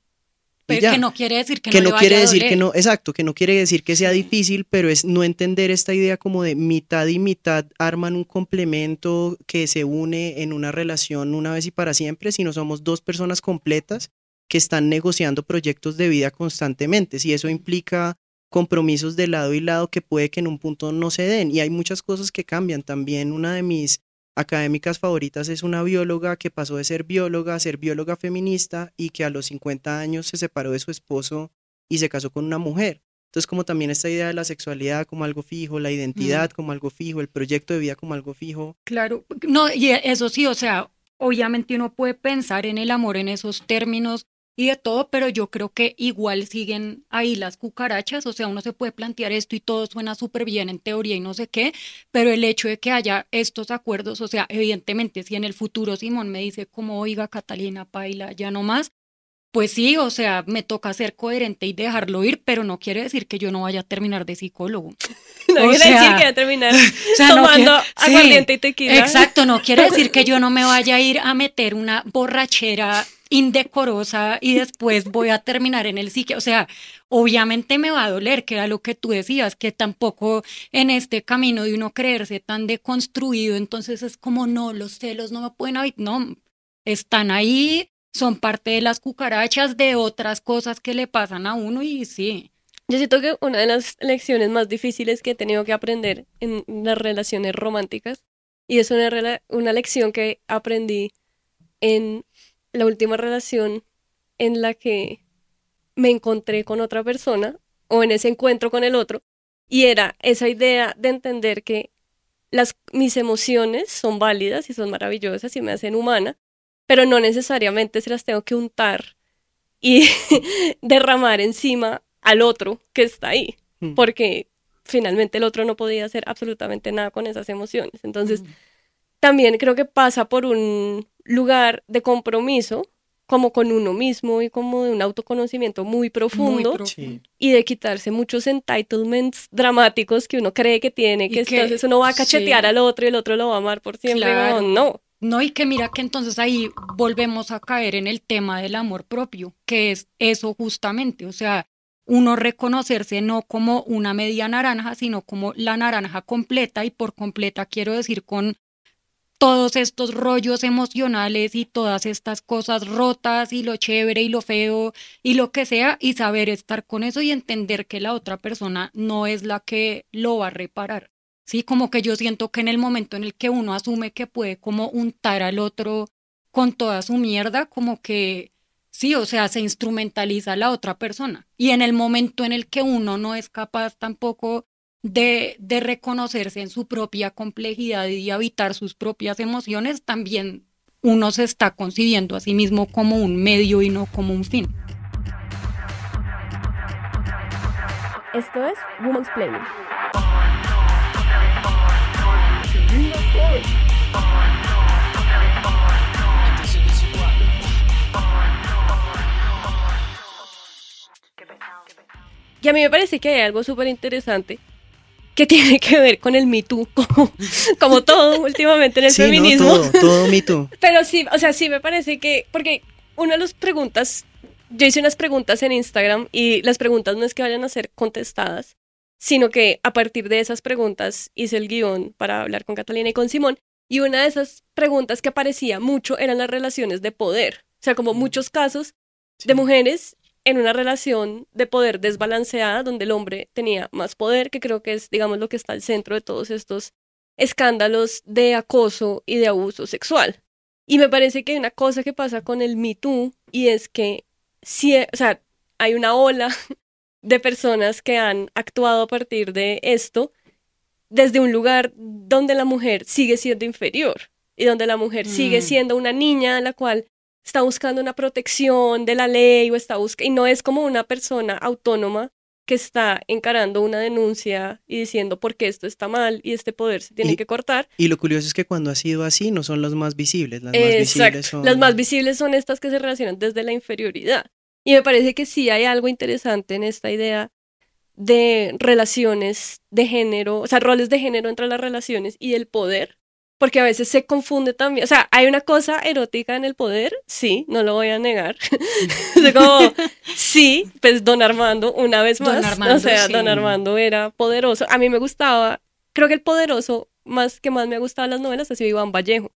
Pero que no quiere decir que, que no, no quiere decir que no, exacto, que no quiere decir que sea difícil, pero es no entender esta idea como de mitad y mitad arman un complemento que se une en una relación una vez y para siempre, sino somos dos personas completas que están negociando proyectos de vida constantemente. Si eso implica compromisos de lado y lado que puede que en un punto no se den. Y hay muchas cosas que cambian. También una de mis académicas favoritas es una bióloga que pasó de ser bióloga a ser bióloga feminista y que a los 50 años se separó de su esposo y se casó con una mujer. Entonces, como también esta idea de la sexualidad como algo fijo, la identidad como algo fijo, el proyecto de vida como algo fijo. Claro, no, y eso sí, o sea, obviamente uno puede pensar en el amor en esos términos y de todo, pero yo creo que igual siguen ahí las cucarachas, o sea, uno se puede plantear esto y todo suena súper bien en teoría y no sé qué, pero el hecho de que haya estos acuerdos, o sea, evidentemente si en el futuro Simón me dice como, oiga, Catalina, Paila, ya no más, pues sí, o sea, me toca ser coherente y dejarlo ir, pero no quiere decir que yo no vaya a terminar de psicólogo. *laughs* *laughs* No quiere decir que vaya a terminar tomando aguardiente y tequila. Exacto, no quiere decir que yo no me *laughs* vaya a ir a meter una borrachera indecorosa y después voy a terminar en el psique. O sea, obviamente me va a doler, que era lo que tú decías, que tampoco en este camino de uno creerse tan deconstruido, entonces es como, no, los celos no me pueden no, están ahí, son parte de las cucarachas, de otras cosas que le pasan a uno y sí. Yo siento que una de las lecciones más difíciles que he tenido que aprender en las relaciones románticas, y es una, una lección que aprendí en la última relación en la que me encontré con otra persona o en ese encuentro con el otro y era esa idea de entender que las, mis emociones son válidas y son maravillosas y me hacen humana, pero no necesariamente se las tengo que untar y *laughs* derramar encima al otro que está ahí, Mm. porque finalmente el otro no podía hacer absolutamente nada con esas emociones. Entonces, también creo que pasa por un lugar de compromiso, como con uno mismo y como de un autoconocimiento muy profundo Muy profundo. Sí. y de quitarse muchos entitlements dramáticos que uno cree que tiene, que, que- entonces uno va a cachetear sí. al otro y el otro lo va a amar por siempre. Claro. No, no. No, y que mira que entonces ahí volvemos a caer en el tema del amor propio, que es eso justamente, o sea, uno reconocerse no como una media naranja, sino como la naranja completa, y por completa quiero decir con todos estos rollos emocionales y todas estas cosas rotas y lo chévere y lo feo y lo que sea, y saber estar con eso y entender que la otra persona no es la que lo va a reparar. Sí, como que yo siento que en el momento en el que uno asume que puede como untar al otro con toda su mierda, como que sí, o sea, se instrumentaliza a la otra persona. Y en el momento en el que uno no es capaz tampoco de, de reconocerse en su propia complejidad y habitar sus propias emociones, también uno se está concibiendo a sí mismo como un medio y no como un fin. Esto es Woman's Planning. Y a mí me parece que hay algo súper interesante que tiene que ver con el Me Too, *laughs* como, como todo últimamente en el Sí, no, feminismo. todo, todo Me Too. *laughs* Pero sí, o sea, sí me parece que, porque una de las preguntas, yo hice unas preguntas en Instagram y las preguntas no es que vayan a ser contestadas, sino que a partir de esas preguntas hice el guion para hablar con Catalina y con Simón. Y una de esas preguntas que aparecía mucho eran las relaciones de poder. O sea, como muchos casos de mujeres en una relación de poder desbalanceada, donde el hombre tenía más poder, que creo que es, digamos, lo que está al centro de todos estos escándalos de acoso y de abuso sexual. Y me parece que hay una cosa que pasa con el Me Too y es que sí, o sea, hay una ola de personas que han actuado a partir de esto desde un lugar donde la mujer sigue siendo inferior y donde la mujer sigue Mm. siendo una niña a la cual está buscando una protección de la ley o está buscando, y no es como una persona autónoma que está encarando una denuncia y diciendo por qué esto está mal y este poder se tiene Y- que cortar, Y lo curioso es que cuando ha sido así, no son los más visibles. Las más visibles son. Las más visibles son estas que se relacionan desde la inferioridad. Y me parece que sí hay algo interesante en esta idea de relaciones de género, o sea, roles de género entre las relaciones y el poder, porque a veces se confunde también, o sea, hay una cosa erótica en el poder, sí, no lo voy a negar. *laughs* Como, *laughs* sí, pues don Armando, una vez Don más, Armando, o sea, sí. don Armando era poderoso. A mí me gustaba, creo que el poderoso más que más me gustaba las novelas ha sido Iván Vallejo,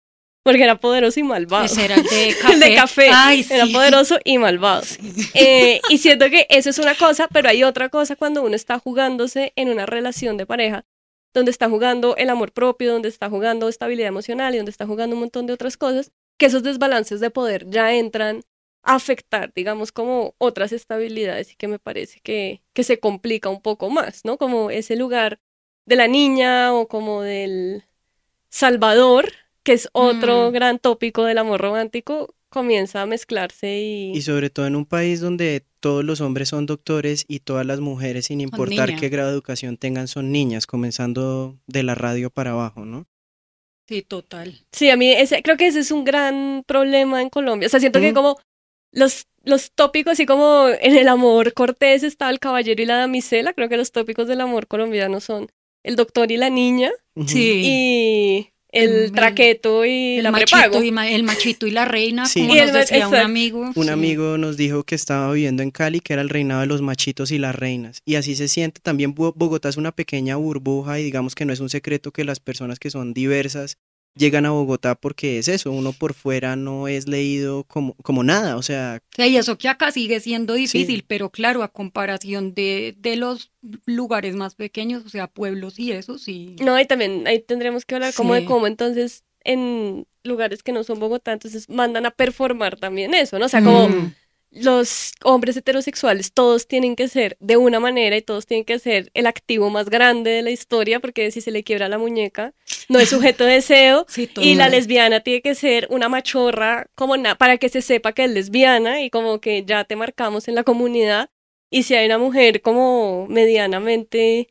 porque era poderoso y malvado. Ese era el de *laughs* El café. de café. Ay, Era sí. poderoso y malvado. Eh, y siento que eso es una cosa, pero hay otra cosa cuando uno está jugándose en una relación de pareja, donde está jugando el amor propio, donde está jugando estabilidad emocional y donde está jugando un montón de otras cosas, que esos desbalances de poder ya entran a afectar, digamos, como otras estabilidades y que me parece que, que se complica un poco más, ¿no? Como ese lugar de la niña o como del Salvador, que es otro Mm. gran tópico del amor romántico, comienza a mezclarse y... Y sobre todo en un país donde todos los hombres son doctores y todas las mujeres, sin importar qué grado de educación tengan, son niñas, comenzando de la radio para abajo, ¿no? Sí, total. Sí, a mí ese, creo que ese es un gran problema en Colombia. O sea, siento que Mm. como los, los tópicos, así como en el amor cortés está el caballero y la damisela, creo que los tópicos del amor colombiano son el doctor y la niña. Sí. y el El- traqueto y El la prepago. machito, y ma- el machito y la reina, Sí. como Y nos decía un amigo. Un sí. amigo nos dijo que estaba viviendo en Cali, que era el reinado de los machitos y las reinas. Y así se siente. También Bo- Bogotá es una pequeña burbuja y digamos que no es un secreto que las personas que son diversas llegan a Bogotá porque es eso, uno por fuera no es leído como, como nada. O sea, Sí, y eso que acá sigue siendo difícil, Sí. pero claro, a comparación de, de los lugares más pequeños, o sea, pueblos y eso, sí. No, y también ahí tendremos que hablar como de Sí. cómo entonces en lugares que no son Bogotá, entonces mandan a performar también eso, ¿no? O sea, como Mm. los hombres heterosexuales todos tienen que ser de una manera y todos tienen que ser el activo más grande de la historia, porque si se le quiebra la muñeca, no es sujeto de deseo Sí, y la lesbiana tiene que ser una machorra como para que se sepa que es lesbiana y como que ya te marcamos en la comunidad y si hay una mujer como medianamente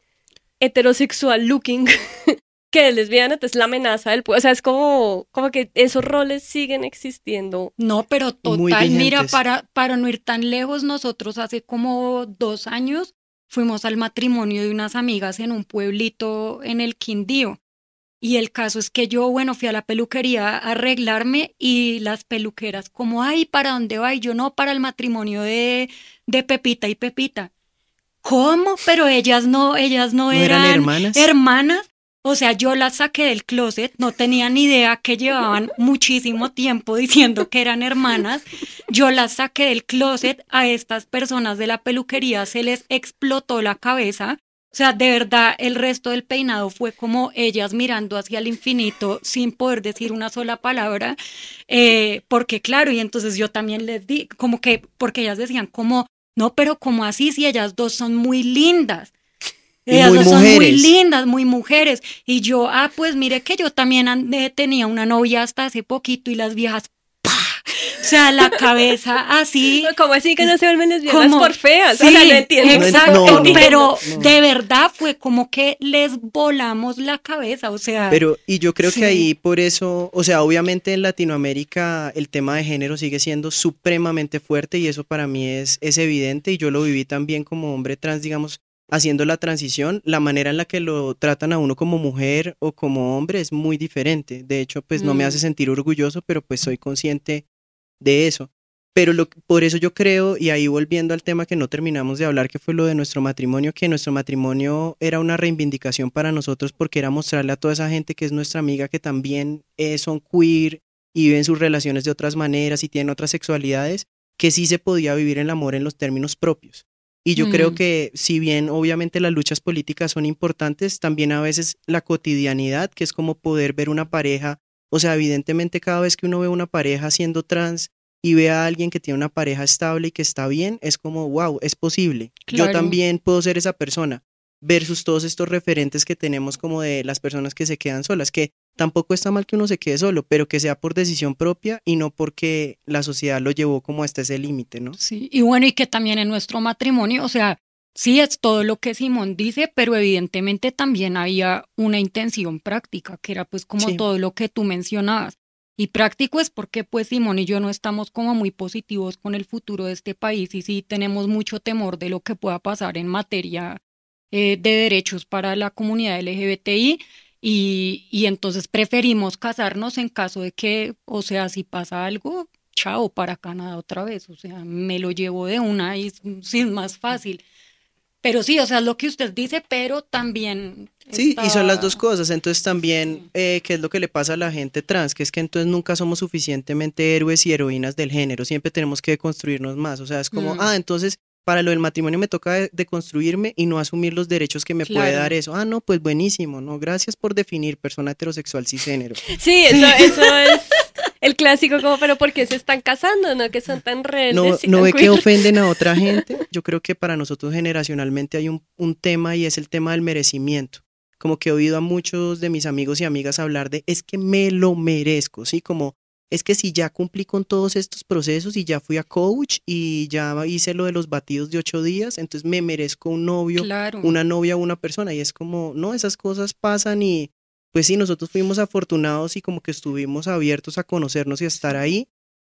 heterosexual looking *laughs* que es lesbiana, entonces la amenaza del pueblo, o sea, es como, como que esos roles siguen existiendo. No, pero total, mira, para, para no ir tan lejos, nosotros hace como dos años fuimos al matrimonio de unas amigas en un pueblito en el Quindío. Y el caso es que yo, bueno, fui a la peluquería a arreglarme y las peluqueras como, ay, ¿para dónde va? Y yo no, para el matrimonio de, de Pepita y Pepita. ¿Cómo? Pero ellas no, ellas no, ¿No eran hermanas? hermanas. O sea, yo las saqué del closet, no tenía ni idea que llevaban muchísimo tiempo diciendo que eran hermanas. Yo las saqué del closet, a estas personas de la peluquería se les explotó la cabeza. O sea, de verdad, el resto del peinado fue como ellas mirando hacia el infinito sin poder decir una sola palabra. Eh, porque claro, y entonces yo también les di, como que, porque ellas decían como, no, pero como así si ellas dos son muy lindas. Ellas muy dos son muy mujeres. lindas, muy mujeres. Y yo, ah, pues mire que yo también eh, tenía una novia hasta hace poquito y las viejas. O sea, la cabeza así. *laughs* ¿Cómo así que no se vuelven lesbianas como- por feas? Sí, o sea, no entiendo. exacto, No, no, pero no. de verdad fue como que les volamos la cabeza, o sea, Pero, y yo creo Sí. que ahí por eso, o sea, obviamente en Latinoamérica el tema de género sigue siendo supremamente fuerte y eso para mí es, es evidente y yo lo viví también como hombre trans, digamos, haciendo la transición, la manera en la que lo tratan a uno como mujer o como hombre es muy diferente. De hecho, pues no me Mm. hace sentir orgulloso, pero pues soy consciente de eso. Pero lo, por eso yo creo, y ahí volviendo al tema que no terminamos de hablar, que fue lo de nuestro matrimonio, que nuestro matrimonio era una reivindicación para nosotros porque era mostrarle a toda esa gente que es nuestra amiga que también eh, son queer y viven sus relaciones de otras maneras y tienen otras sexualidades, que sí se podía vivir el amor en los términos propios. Y yo creo Mm. que si bien obviamente las luchas políticas son importantes, también a veces la cotidianidad, que es como poder ver una pareja, o sea, evidentemente cada vez que uno ve una pareja siendo trans y ve a alguien que tiene una pareja estable y que está bien, es como, wow, es posible. Yo también puedo ser esa persona, versus todos estos referentes que tenemos como de las personas que se quedan solas, que tampoco está mal que uno se quede solo, pero que sea por decisión propia y no porque la sociedad lo llevó como hasta ese límite, ¿no? sí, y bueno, y que también en nuestro matrimonio, o sea, sí es todo lo que Simón dice, pero evidentemente también había una intención práctica, que era pues como Sí. todo lo que tú mencionabas. Y práctico es porque pues Simón y yo no estamos como muy positivos con el futuro de este país y sí tenemos mucho temor de lo que pueda pasar en materia eh, de derechos para la comunidad LGBTI y, y entonces preferimos casarnos en caso de que, o sea, si pasa algo, chao, para Canadá otra vez, o sea, me lo llevo de una y es, sí, es más fácil. Pero sí, o sea, es lo que usted dice, pero también... Sí, y son las dos cosas. Entonces también, eh, ¿qué es lo que le pasa a la gente trans? Que es que entonces nunca somos suficientemente héroes y heroínas del género. Siempre tenemos que construirnos más. O sea, es como, Mm. ah, entonces para lo del matrimonio me toca de- deconstruirme y no asumir los derechos que me puede dar eso. Ah, no, pues buenísimo. No, gracias por definir persona heterosexual cisgénero. Sí, eso, eso *laughs* es el clásico como, pero ¿por qué se están casando? ¿No? Que son tan rebeldes. No, y no tan ve que queer? ofenden a otra *laughs* gente. Yo creo que para nosotros generacionalmente hay un, un tema y es el tema del merecimiento. Como que he oído a muchos de mis amigos y amigas hablar de es que me lo merezco, ¿sí? Como es que si ya cumplí con todos estos procesos y ya fui a coach y ya hice lo de los batidos de ocho días, entonces me merezco un novio, Claro. una novia o una persona. Y es como, no, esas cosas pasan y pues sí, nosotros fuimos afortunados y como que estuvimos abiertos a conocernos y a estar ahí,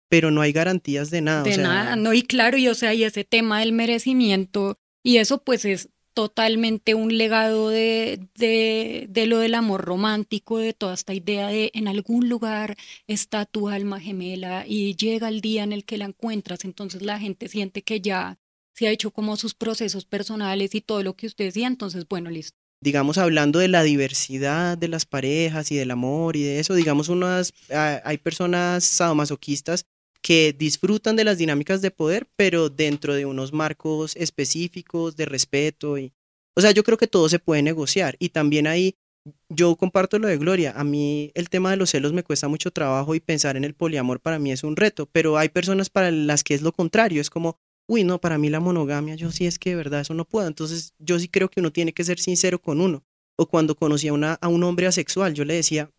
pero no hay garantías de nada. o De sea, nada, no, y claro, y o sea, y ese tema del merecimiento, y eso pues es totalmente un legado de, de, de lo del amor romántico, de toda esta idea de en algún lugar está tu alma gemela y llega el día en el que la encuentras, entonces la gente siente que ya se ha hecho como sus procesos personales y todo lo que usted decía, entonces bueno, listo. Digamos, hablando de la diversidad de las parejas y del amor y de eso, digamos, unas, ah, hay personas sadomasoquistas que disfrutan de las dinámicas de poder, pero dentro de unos marcos específicos de respeto y, o sea, yo creo que todo se puede negociar. Y también ahí yo comparto lo de Gloria, a mí el tema de los celos me cuesta mucho trabajo y pensar en el poliamor para mí es un reto, pero hay personas para las que es lo contrario, es como, uy, no, para mí la monogamia, yo sí es que de verdad eso no puedo, entonces yo sí creo que uno tiene que ser sincero con uno. o cuando conocía a, una, a un hombre asexual, yo le decía,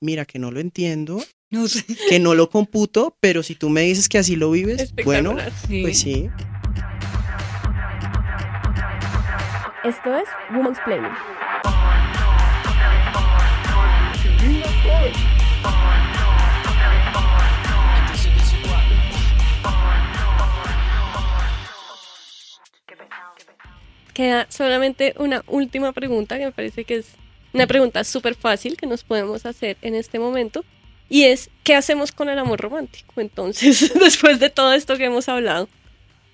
mira que no lo entiendo, No sé. que no lo computo, pero si tú me dices que así lo vives, bueno. Sí. pues sí. Esto es Woman's Planning. Queda solamente una última pregunta que me parece que es una pregunta súper fácil que nos podemos hacer en este momento y es ¿qué hacemos con el amor romántico? Entonces, *laughs* después de todo esto que hemos hablado.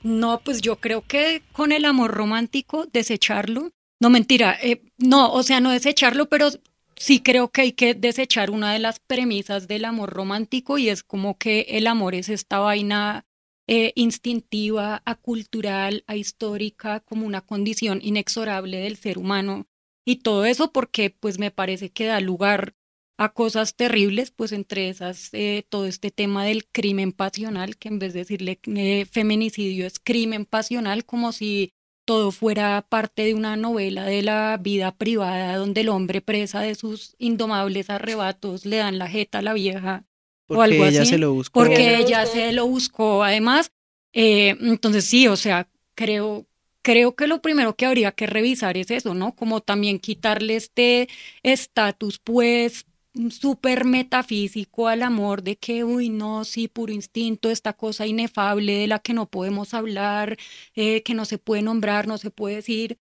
No, pues yo creo que con el amor romántico, desecharlo. No, mentira. eh, no, o sea, no desecharlo, pero sí creo que hay que desechar una de las premisas del amor romántico y es como que el amor es esta vaina eh, instintiva, acultural, ahistórica, como una condición inexorable del ser humano. Y todo eso porque pues me parece que da lugar a cosas terribles, pues entre esas eh, todo este tema del crimen pasional, que en vez de decirle eh, feminicidio es crimen pasional, como si todo fuera parte de una novela de la vida privada, donde el hombre presa de sus indomables arrebatos le dan la jeta a la vieja o Porque algo ella así, se lo buscó. porque Ella se lo buscó además. Eh, entonces sí, o sea, creo, creo que lo primero que habría que revisar es eso, ¿no? Como también quitarle este estatus, pues, súper metafísico al amor de que, uy, no, sí, puro instinto, esta cosa inefable de la que no podemos hablar, eh, que no se puede nombrar, no se puede decir.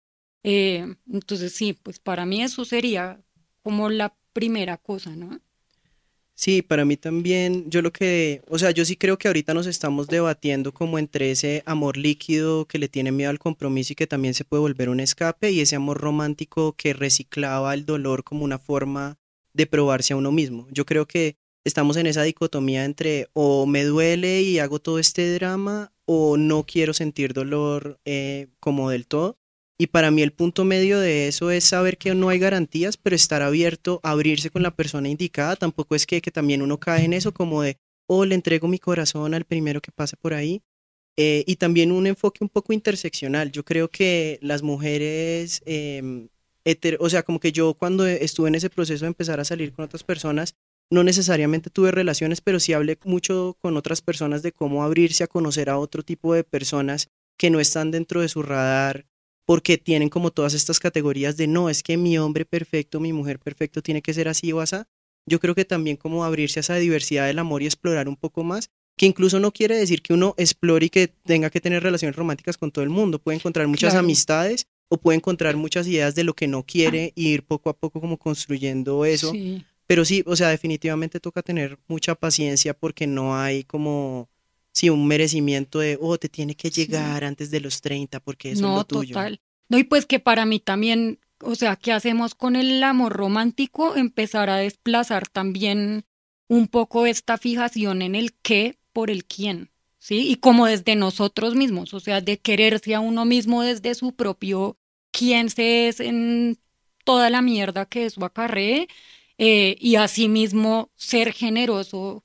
Eh, entonces sí, pues para mí eso sería como la primera cosa, ¿no? Sí, para mí también, yo lo que, o sea, yo sí creo que ahorita nos estamos debatiendo como entre ese amor líquido que le tiene miedo al compromiso y que también se puede volver un escape y ese amor romántico que reciclaba el dolor como una forma de probarse a uno mismo. Yo creo que estamos en esa dicotomía entre o me duele y hago todo este drama o no quiero sentir dolor eh, como del todo. Y para mí el punto medio de eso es saber que no hay garantías, pero estar abierto, abrirse con la persona indicada. Tampoco es que, que también uno cae en eso como de, oh, le entrego mi corazón al primero que pase por ahí. Eh, y también un enfoque un poco interseccional. Yo creo que las mujeres, eh, heter- o sea, como que yo cuando estuve en ese proceso de empezar a salir con otras personas, no necesariamente tuve relaciones, pero sí hablé mucho con otras personas de cómo abrirse a conocer a otro tipo de personas que no están dentro de su radar, porque tienen como todas estas categorías de no, es que mi hombre perfecto, mi mujer perfecto tiene que ser así o así. Yo creo que también como abrirse a esa diversidad del amor y explorar un poco más, que incluso no quiere decir que uno explore y que tenga que tener relaciones románticas con todo el mundo, puede encontrar muchas Claro. amistades o puede encontrar muchas ideas de lo que no quiere y ir poco a poco como construyendo eso. Sí. Pero sí, o sea, definitivamente toca tener mucha paciencia porque no hay como, sí, un merecimiento de, oh, te tiene que Sí. llegar antes de los 30 porque eso no, es lo tuyo. total. No, y pues que para mí también, o sea, ¿qué hacemos con el amor romántico? Empezar a desplazar también un poco esta fijación en el qué por el quién, ¿sí? Y como desde nosotros mismos, o sea, de quererse a uno mismo desde su propio quién se es en toda la mierda que eso acarree, eh, y asimismo ser generoso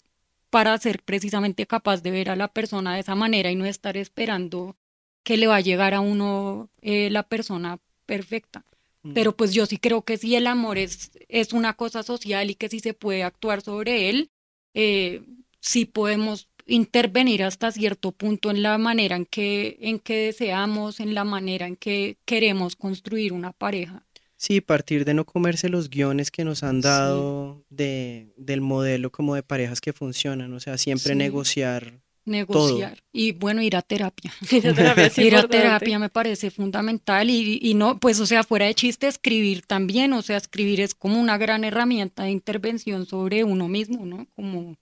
para ser precisamente capaz de ver a la persona de esa manera y no estar esperando que le va a llegar a uno eh, la persona perfecta. Mm. Pero pues yo sí creo que si el amor es, es una cosa social y que si se puede actuar sobre él, eh, sí podemos intervenir hasta cierto punto en la manera en que, en que deseamos, en la manera en que queremos construir una pareja. Sí, partir de no comerse los guiones que nos han Sí. dado de, del modelo como de parejas que funcionan, o sea, siempre Sí. negociar. Negociar y bueno, ir a terapia. *laughs* Esa terapia es *laughs* Ir a terapia me parece fundamental y, y no, pues o sea, fuera de chiste, escribir también, o sea, escribir es como una gran herramienta de intervención sobre uno mismo, ¿no? Como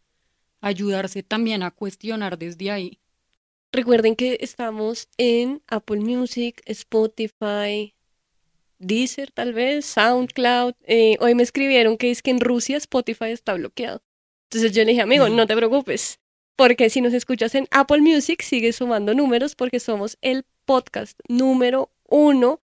ayudarse también a cuestionar desde ahí. Recuerden que estamos en Apple Music, Spotify, Deezer tal vez, SoundCloud. Eh, hoy me escribieron que es que en Rusia Spotify está bloqueado. Entonces yo le dije, amigo, no te preocupes, porque si nos escuchas en Apple Music sigue sumando números porque somos el podcast número uno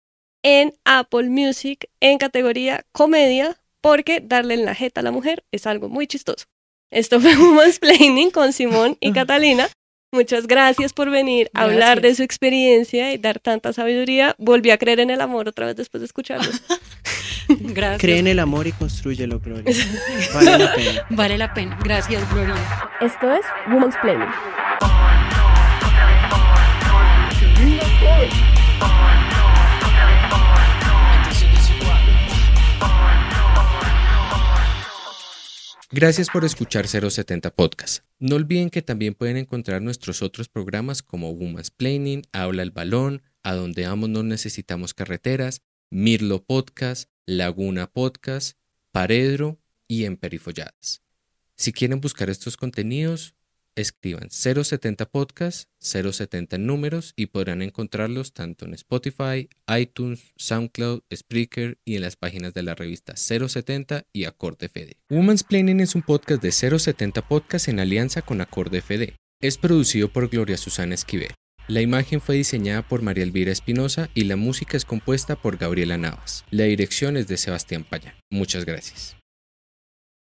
en Apple Music en categoría comedia, porque darle en la jeta a la mujer es algo muy chistoso. Esto fue *laughs* un mansplaining con Simón y *laughs* Catalina. Muchas gracias por venir a hablar de su experiencia y dar tanta sabiduría. Volví a creer en el amor otra vez después de escucharlos. *laughs* Gracias. Cree en el amor y construyelo, Gloria. *laughs* Vale la pena. Vale la pena. Gracias, Gloria. Esto es Woman's Planning. Gracias por escuchar 070 Podcast. No olviden que también pueden encontrar nuestros otros programas como Woman's Planning, Habla el Balón, A Donde Amo No Necesitamos Carreteras, Mirlo Podcast, Laguna Podcast, Paredro y Emperifolladas. Si quieren buscar estos contenidos, escriban 070 Podcast, 070 en números y podrán encontrarlos tanto en Spotify, iTunes, SoundCloud, Spreaker y en las páginas de la revista 070 y Acorde FD. Woman's Planning es un podcast de 070 Podcast en alianza con Acorde FD. Es producido por Gloria Susana Esquivel. La imagen fue diseñada por María Elvira Espinosa y la música es compuesta por Gabriela Navas. La dirección es de Sebastián Payán. Muchas gracias.